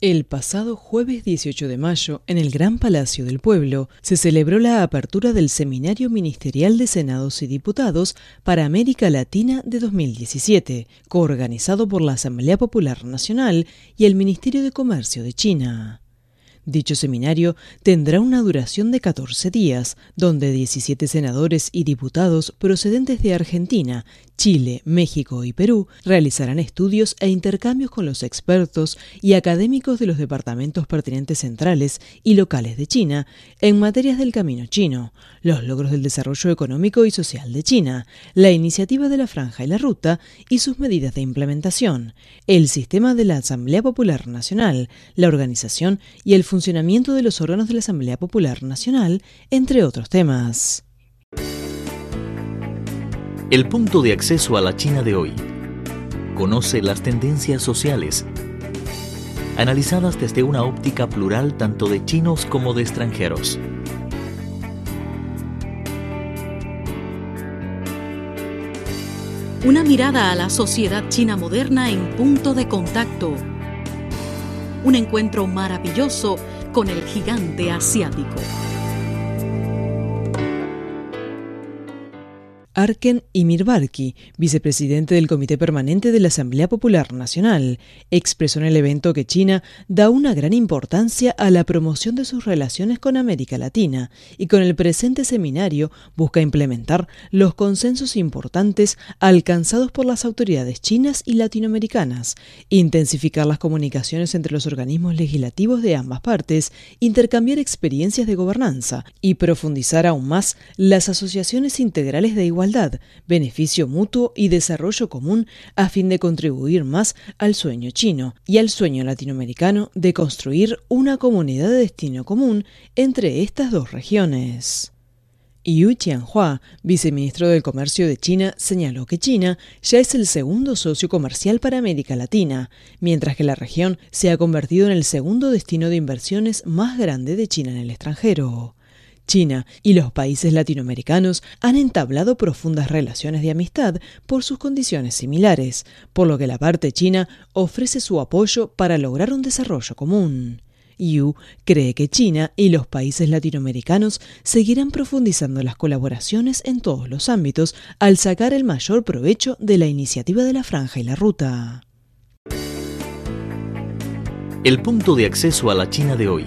El pasado jueves 18 de mayo, en el Gran Palacio del Pueblo, se celebró la apertura del Seminario Ministerial de Senados y Diputados para América Latina de 2017, coorganizado por la Asamblea Popular Nacional y el Ministerio de Comercio de China. Dicho seminario tendrá una duración de 14 días, donde 17 senadores y diputados procedentes de Argentina, Chile, México y Perú realizarán estudios e intercambios con los expertos y académicos de los departamentos pertinentes centrales y locales de China en materias del camino chino, los logros del desarrollo económico y social de China, la iniciativa de la franja y la ruta y sus medidas de implementación, el sistema de la Asamblea Popular Nacional, la organización y el funcionamiento de los órganos de la Asamblea Popular Nacional, entre otros temas. El punto de acceso a la China de hoy. Conoce las tendencias sociales, analizadas desde una óptica plural tanto de chinos como de extranjeros. Una mirada a la sociedad china moderna en punto de contacto. Un encuentro maravilloso con el gigante asiático. Arken Imirbarki, vicepresidente del Comité Permanente de la Asamblea Popular Nacional, expresó en el evento que China da una gran importancia a la promoción de sus relaciones con América Latina y con el presente seminario busca implementar los consensos importantes alcanzados por las autoridades chinas y latinoamericanas, intensificar las comunicaciones entre los organismos legislativos de ambas partes, intercambiar experiencias de gobernanza y profundizar aún más las asociaciones integrales de igualdad beneficio mutuo y desarrollo común a fin de contribuir más al sueño chino y al sueño latinoamericano de construir una comunidad de destino común entre estas dos regiones. Yu Qianhua, viceministro del Comercio de China, señaló que China ya es el segundo socio comercial para América Latina, mientras que la región se ha convertido en el segundo destino de inversiones más grande de China en el extranjero. China y los países latinoamericanos han entablado profundas relaciones de amistad por sus condiciones similares, por lo que la parte china ofrece su apoyo para lograr un desarrollo común. Yu cree que China y los países latinoamericanos seguirán profundizando las colaboraciones en todos los ámbitos al sacar el mayor provecho de la iniciativa de la franja y la ruta. El punto de acceso a la China de hoy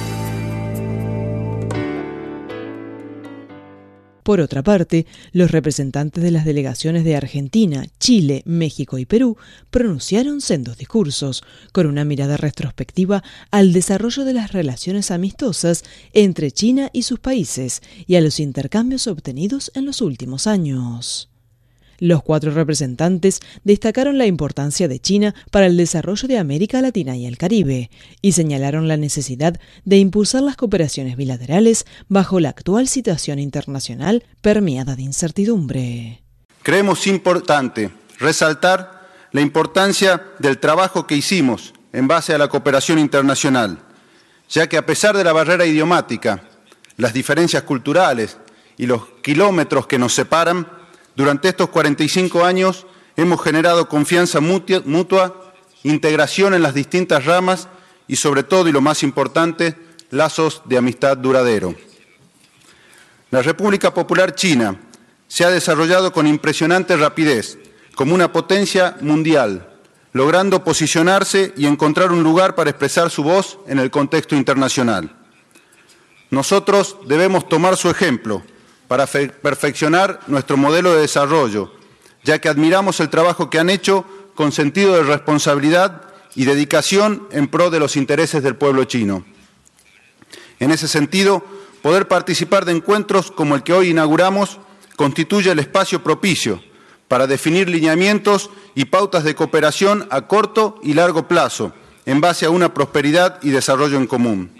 Por otra parte, los representantes de las delegaciones de Argentina, Chile, México y Perú pronunciaron sendos discursos, con una mirada retrospectiva al desarrollo de las relaciones amistosas entre China y sus países y a los intercambios obtenidos en los últimos años. Los cuatro representantes destacaron la importancia de China para el desarrollo de América Latina y el Caribe y señalaron la necesidad de impulsar las cooperaciones bilaterales bajo la actual situación internacional permeada de incertidumbre. Creemos importante resaltar la importancia del trabajo que hicimos en base a la cooperación internacional, ya que a pesar de la barrera idiomática, las diferencias culturales y los kilómetros que nos separan, durante estos 45 años hemos generado confianza mutua, integración en las distintas ramas y sobre todo, y lo más importante, lazos de amistad duradero. La República Popular China se ha desarrollado con impresionante rapidez como una potencia mundial, logrando posicionarse y encontrar un lugar para expresar su voz en el contexto internacional. Nosotros debemos tomar su ejemplo para perfeccionar nuestro modelo de desarrollo, ya que admiramos el trabajo que han hecho con sentido de responsabilidad y dedicación en pro de los intereses del pueblo chino. En ese sentido, poder participar de encuentros como el que hoy inauguramos constituye el espacio propicio para definir lineamientos y pautas de cooperación a corto y largo plazo en base a una prosperidad y desarrollo en común.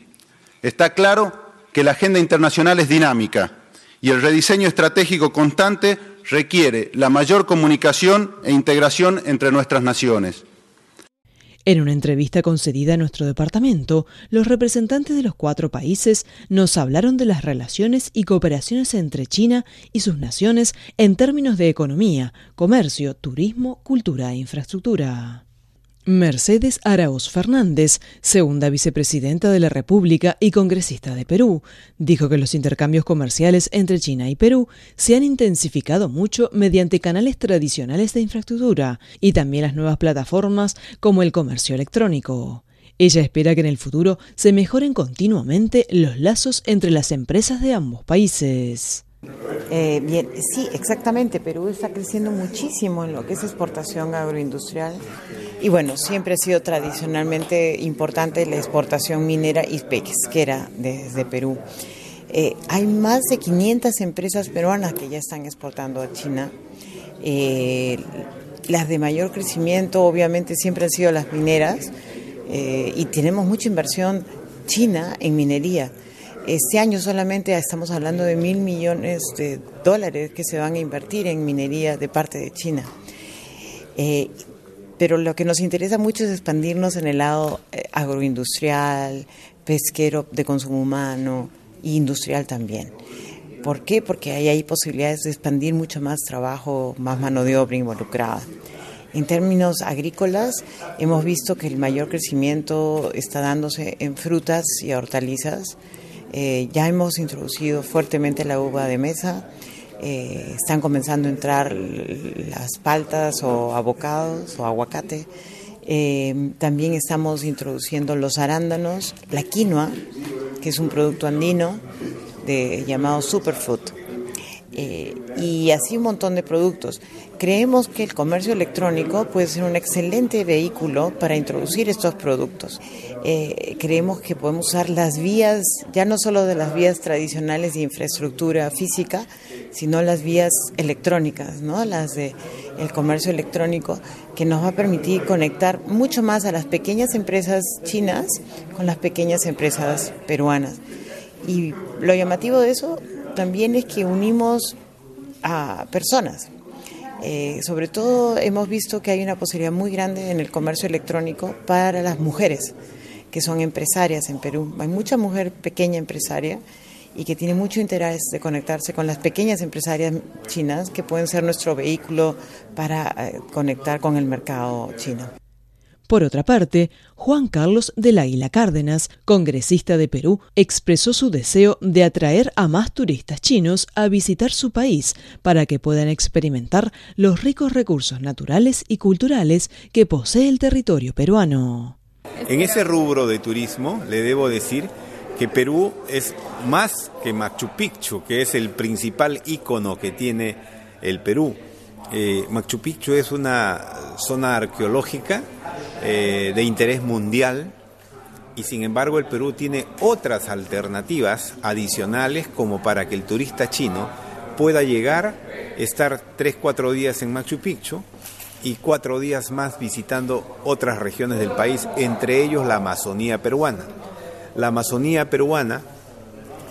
Está claro que la agenda internacional es dinámica y el rediseño estratégico constante requiere la mayor comunicación e integración entre nuestras naciones. En una entrevista concedida a nuestro departamento, los representantes de los cuatro países nos hablaron de las relaciones y cooperaciones entre China y sus naciones en términos de economía, comercio, turismo, cultura e infraestructura. Mercedes Arauz Fernández, segunda vicepresidenta de la República y congresista de Perú, dijo que los intercambios comerciales entre China y Perú se han intensificado mucho mediante canales tradicionales de infraestructura y también las nuevas plataformas como el comercio electrónico. Ella espera que en el futuro se mejoren continuamente los lazos entre las empresas de ambos países. Eh, bien, sí, exactamente. Perú está creciendo muchísimo en lo que es exportación agroindustrial. Y bueno, siempre ha sido tradicionalmente importante la exportación minera y pesquera desde Perú. Eh, hay más de 500 empresas peruanas que ya están exportando a China. Eh, las de mayor crecimiento obviamente siempre han sido las mineras y tenemos mucha inversión china en minería. Este año solamente estamos hablando de mil millones de dólares que se van a invertir en minería de parte de China. Eh, pero lo que nos interesa mucho es expandirnos en el lado eh, agroindustrial, pesquero de consumo humano e industrial también. ¿Por qué? Porque ahí hay posibilidades de expandir mucho más trabajo, más mano de obra involucrada. En términos agrícolas, hemos visto que el mayor crecimiento está dándose en frutas y hortalizas, eh, ya hemos introducido fuertemente la uva de mesa. Eh, están comenzando a entrar las paltas o abocados o aguacate. Eh, también estamos introduciendo los arándanos, la quinoa, que es un producto andino de, llamado superfood. Y así un montón de productos. Creemos que el comercio electrónico puede ser un excelente vehículo para introducir estos productos. Eh, creemos que podemos usar las vías, ya no solo de las vías tradicionales de infraestructura física, sino las vías electrónicas, ¿no? las de el comercio electrónico, que nos va a permitir conectar mucho más a las pequeñas empresas chinas con las pequeñas empresas peruanas. Y lo llamativo de eso también es que unimos a personas, eh, sobre todo hemos visto que hay una posibilidad muy grande en el comercio electrónico para las mujeres que son empresarias en Perú. Hay mucha mujer pequeña empresaria y que tiene mucho interés de conectarse con las pequeñas empresarias chinas que pueden ser nuestro vehículo para eh, conectar con el mercado chino. Por otra parte, Juan Carlos del Águila Cárdenas, congresista de Perú, expresó su deseo de atraer a más turistas chinos a visitar su país para que puedan experimentar los ricos recursos naturales y culturales que posee el territorio peruano. En ese rubro de turismo le debo decir que Perú es más que Machu Picchu, que es el principal ícono que tiene el Perú. Eh, Machu Picchu es una zona arqueológica eh, de interés mundial y sin embargo el Perú tiene otras alternativas adicionales como para que el turista chino pueda llegar, estar 3-4 días en Machu Picchu y cuatro días más visitando otras regiones del país, entre ellos la Amazonía peruana. La Amazonía peruana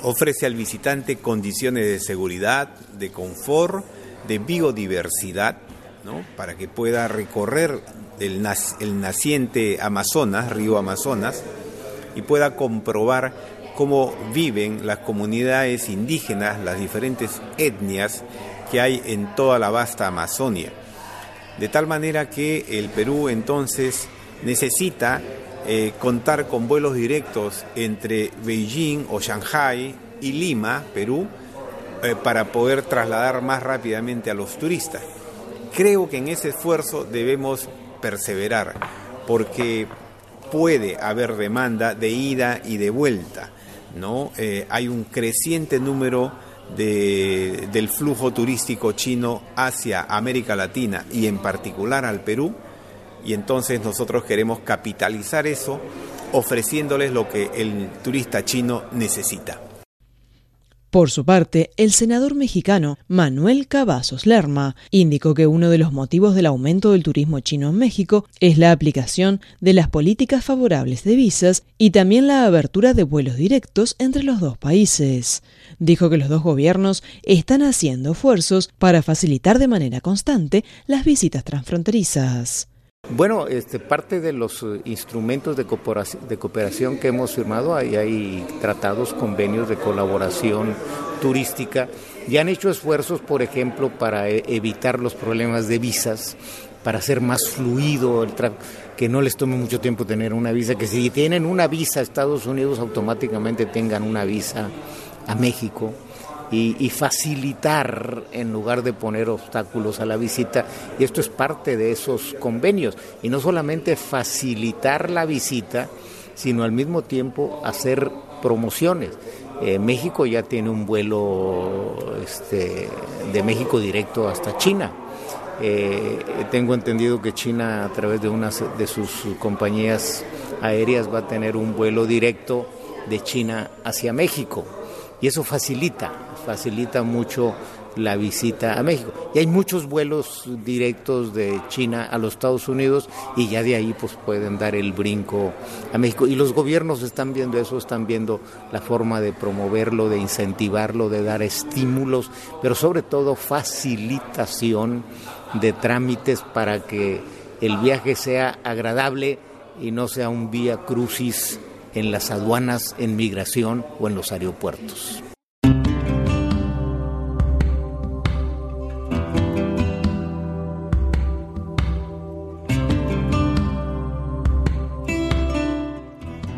ofrece al visitante condiciones de seguridad, de confort, de biodiversidad, ¿no? para que pueda recorrer el, el naciente Amazonas, río Amazonas, y pueda comprobar cómo viven las comunidades indígenas, las diferentes etnias que hay en toda la vasta Amazonia. De tal manera que el Perú entonces necesita eh, contar con vuelos directos entre Beijing o Shanghai y Lima, Perú, eh, para poder trasladar más rápidamente a los turistas. Creo que en ese esfuerzo debemos perseverar, porque puede haber demanda de ida y de vuelta. ¿no? Eh, hay un creciente número de, del flujo turístico chino hacia América Latina y en particular al Perú. Y entonces nosotros queremos capitalizar eso ofreciéndoles lo que el turista chino necesita. Por su parte, el senador mexicano Manuel Cavazos Lerma indicó que uno de los motivos del aumento del turismo chino en México es la aplicación de las políticas favorables de visas y también la abertura de vuelos directos entre los dos países. Dijo que los dos gobiernos están haciendo esfuerzos para facilitar de manera constante las visitas transfronterizas. Bueno, este, parte de los eh, instrumentos de cooperación, que hemos firmado, ahí hay tratados, convenios de colaboración turística y han hecho esfuerzos, por ejemplo, para e, evitar los problemas de visas, para hacer más fluido el que no les tome mucho tiempo tener una visa, que si tienen una visa a Estados Unidos automáticamente tengan una visa a México y, facilitar en lugar de poner obstáculos a la visita. Y esto es parte de esos convenios. Y no solamente facilitar la visita, sino al mismo tiempo hacer promociones. Eh, México ya tiene un vuelo este, de México directo hasta China. Eh, tengo entendido que China a través de una de sus compañías aéreas va a tener un vuelo directo de China hacia México y eso facilita, facilita mucho la visita a México. Y hay muchos vuelos directos de China a los Estados Unidos y ya de ahí pues pueden dar el brinco a México. Y los gobiernos están viendo eso, están viendo la forma de promoverlo, de incentivarlo, de dar estímulos, pero sobre todo facilitación de trámites para que el viaje sea agradable y no sea un vía crucis en las aduanas, en migración o en los aeropuertos.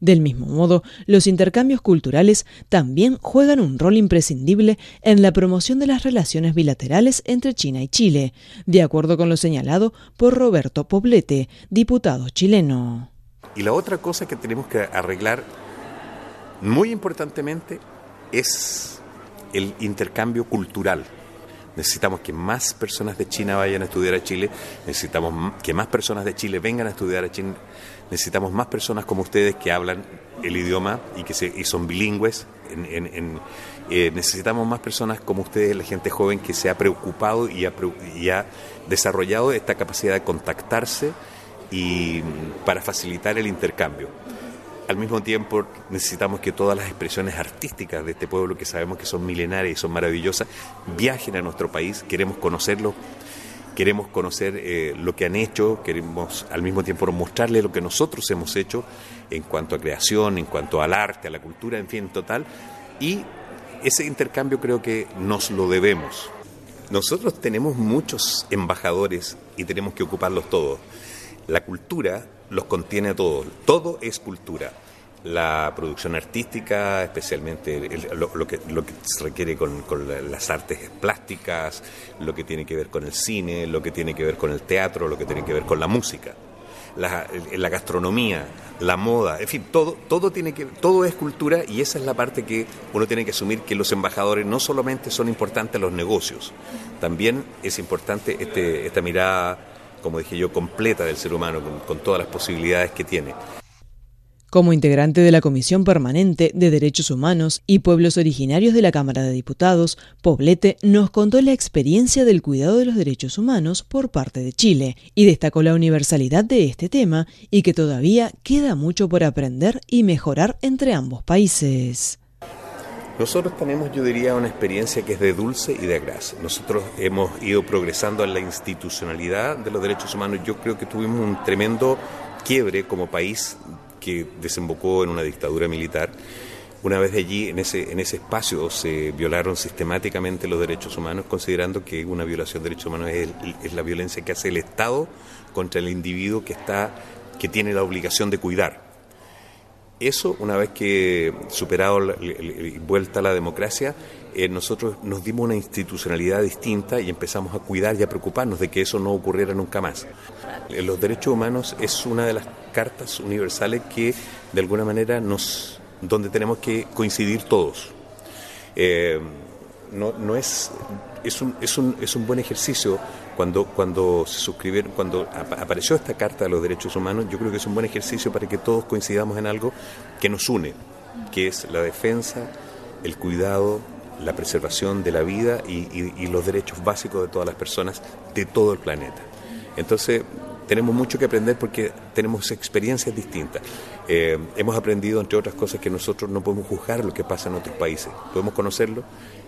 Del mismo modo, los intercambios culturales también juegan un rol imprescindible en la promoción de las relaciones bilaterales entre China y Chile, de acuerdo con lo señalado por Roberto Poblete, diputado chileno. Y la otra cosa que tenemos que arreglar muy importantemente es el intercambio cultural. Necesitamos que más personas de China vayan a estudiar a Chile, necesitamos que más personas de Chile vengan a estudiar a Chile, necesitamos más personas como ustedes que hablan el idioma y que se, son bilingües. Eh, necesitamos más personas como ustedes, la gente joven que se ha preocupado y ha, desarrollado esta capacidad de contactarse y para facilitar el intercambio. Al mismo tiempo necesitamos que todas las expresiones artísticas de este pueblo, que sabemos que son milenarias y son maravillosas, viajen a nuestro país, queremos conocerlos queremos conocer eh, lo que han hecho, queremos al mismo tiempo mostrarles lo que nosotros hemos hecho en cuanto a creación, en cuanto al arte, a la cultura, en fin, total. Y ese intercambio creo que nos lo debemos. Nosotros tenemos muchos embajadores y tenemos que ocuparlos todos. La cultura los contiene a todos, todo es cultura. La producción artística, especialmente lo, que, lo que se requiere con, las artes plásticas, lo que tiene que ver con el cine, lo que tiene que ver con el teatro, lo que tiene que ver con la música, la, la gastronomía, la moda, en fin, todo, todo, tiene que, todo es cultura y esa es la parte que uno tiene que asumir que los embajadores no solamente son importantes los negocios, también es importante este, esta mirada, como dije yo, completa del ser humano, con todas las posibilidades que tiene. Como integrante de la Comisión Permanente de Derechos Humanos y Pueblos Originarios de la Cámara de Diputados, Poblete nos contó la experiencia del cuidado de los derechos humanos por parte de Chile y destacó la universalidad de este tema y que todavía queda mucho por aprender y mejorar entre ambos países. Nosotros tenemos, yo diría, una experiencia que es de dulce y de gras. Nosotros hemos ido progresando en la institucionalidad de los derechos humanos. Yo creo que tuvimos un tremendo quiebre como país que desembocó en una dictadura militar. Una vez allí, en ese, en ese espacio, se violaron sistemáticamente los derechos humanos, considerando que una violación de derechos humanos es, es la violencia que hace el Estado contra el individuo que, está, que tiene la obligación de cuidar. Eso, una vez que superado y vuelta a la democracia, eh, nosotros nos dimos una institucionalidad distinta y empezamos a cuidar y a preocuparnos de que eso no ocurriera nunca más. Eh, los derechos humanos es una de las cartas universales que de alguna manera nos donde tenemos que coincidir todos. Eh, no, no es, es, un, es, un, es un buen ejercicio cuando, cuando se suscribieron, cuando apareció esta Carta de los Derechos Humanos, yo creo que es un buen ejercicio para que todos coincidamos en algo que nos une, que es la defensa, el cuidado, la preservación de la vida y, los derechos básicos de todas las personas de todo el planeta. Entonces, tenemos mucho que aprender porque tenemos experiencias distintas. Eh, hemos aprendido, entre otras cosas, que nosotros no podemos juzgar lo que pasa en otros países. Podemos conocerlo,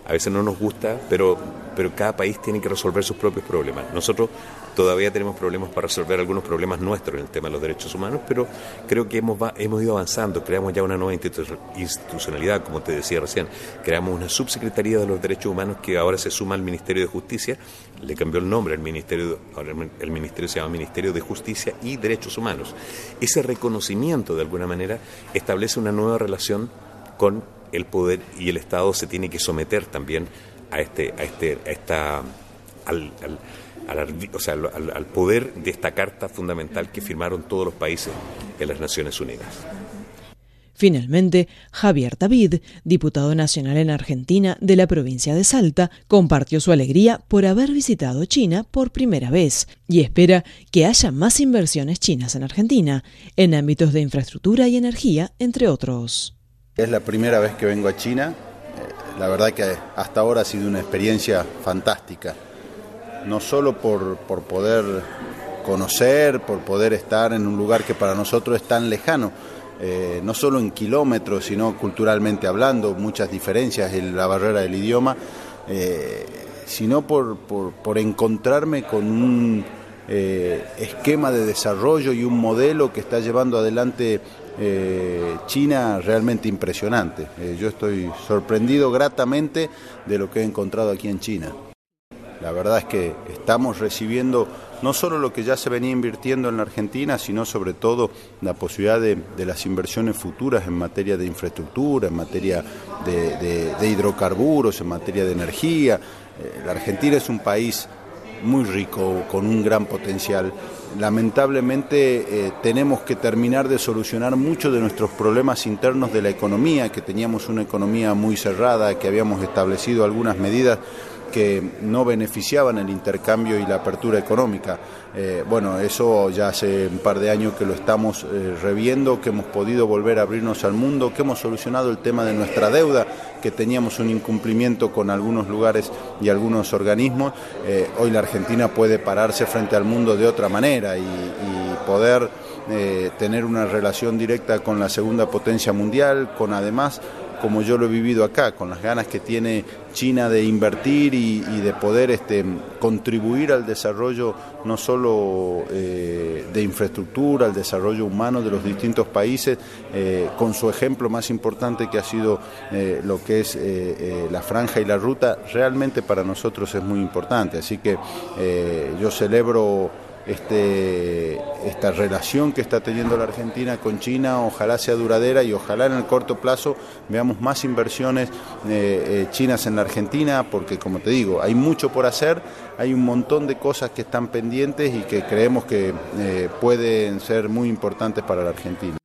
a veces no nos gusta, pero, pero cada país tiene que resolver sus propios problemas. Nosotros todavía tenemos problemas para resolver algunos problemas nuestros en el tema de los derechos humanos, pero creo que hemos, hemos ido avanzando, creamos ya una nueva institucionalidad, como te decía recién, creamos una subsecretaría de los derechos humanos que ahora se suma al Ministerio de Justicia, le cambió el nombre, el Ministerio, ahora el Ministerio se llama Ministerio de Justicia y Derechos Humanos. Ese reconocimiento, de alguna manera, establece una nueva relación con el poder y el Estado se tiene que someter también a este, a este, a esta, al, al, poder de esta carta fundamental que firmaron todos los países en las Naciones Unidas. Finalmente, Javier David, diputado nacional en Argentina de la provincia de Salta, compartió su alegría por haber visitado China por primera vez y espera que haya más inversiones chinas en Argentina, en ámbitos de infraestructura y energía, entre otros. Es la primera vez que vengo a China. Eh, la verdad que hasta ahora ha sido una experiencia fantástica. No solo por, poder conocer, por poder estar en un lugar que para nosotros es tan lejano, eh, no solo en kilómetros, sino culturalmente hablando, muchas diferencias en la barrera del idioma, eh, sino por, por, encontrarme con un esquema de desarrollo y un modelo que está llevando adelante eh, China realmente impresionante. Eh, yo estoy sorprendido gratamente de lo que he encontrado aquí en China. La verdad es que estamos recibiendo no solo lo que ya se venía invirtiendo en la Argentina, sino sobre todo la posibilidad de, las inversiones futuras en materia de infraestructura, en materia de, hidrocarburos, en materia de energía. Eh, la Argentina es un país muy rico, con un gran potencial. Lamentablemente eh, tenemos que terminar de solucionar muchos de nuestros problemas internos de la economía, que teníamos una economía muy cerrada, que habíamos establecido algunas medidas que no beneficiaban el intercambio y la apertura económica. Eh, bueno, eso ya hace un par de años que lo estamos eh, reviendo, que hemos podido volver a abrirnos al mundo, que hemos solucionado el tema de nuestra deuda, que teníamos un incumplimiento con algunos lugares y algunos organismos. Eh, hoy la Argentina puede pararse frente al mundo de otra manera y poder tener una relación directa con la segunda potencia mundial, con además como yo lo he vivido acá, con las ganas que tiene China de invertir y, de poder este, contribuir al desarrollo no solo eh, de infraestructura, al desarrollo humano de los distintos países, eh, con su ejemplo más importante que ha sido eh, lo que es la franja y la ruta, realmente para nosotros es muy importante. Así que yo celebro este, esta relación que está teniendo la Argentina con China, ojalá sea duradera y ojalá en el corto plazo veamos más inversiones eh, eh, chinas en la Argentina, porque como te digo, hay mucho por hacer, hay un montón de cosas que están pendientes y que creemos que eh, pueden ser muy importantes para la Argentina.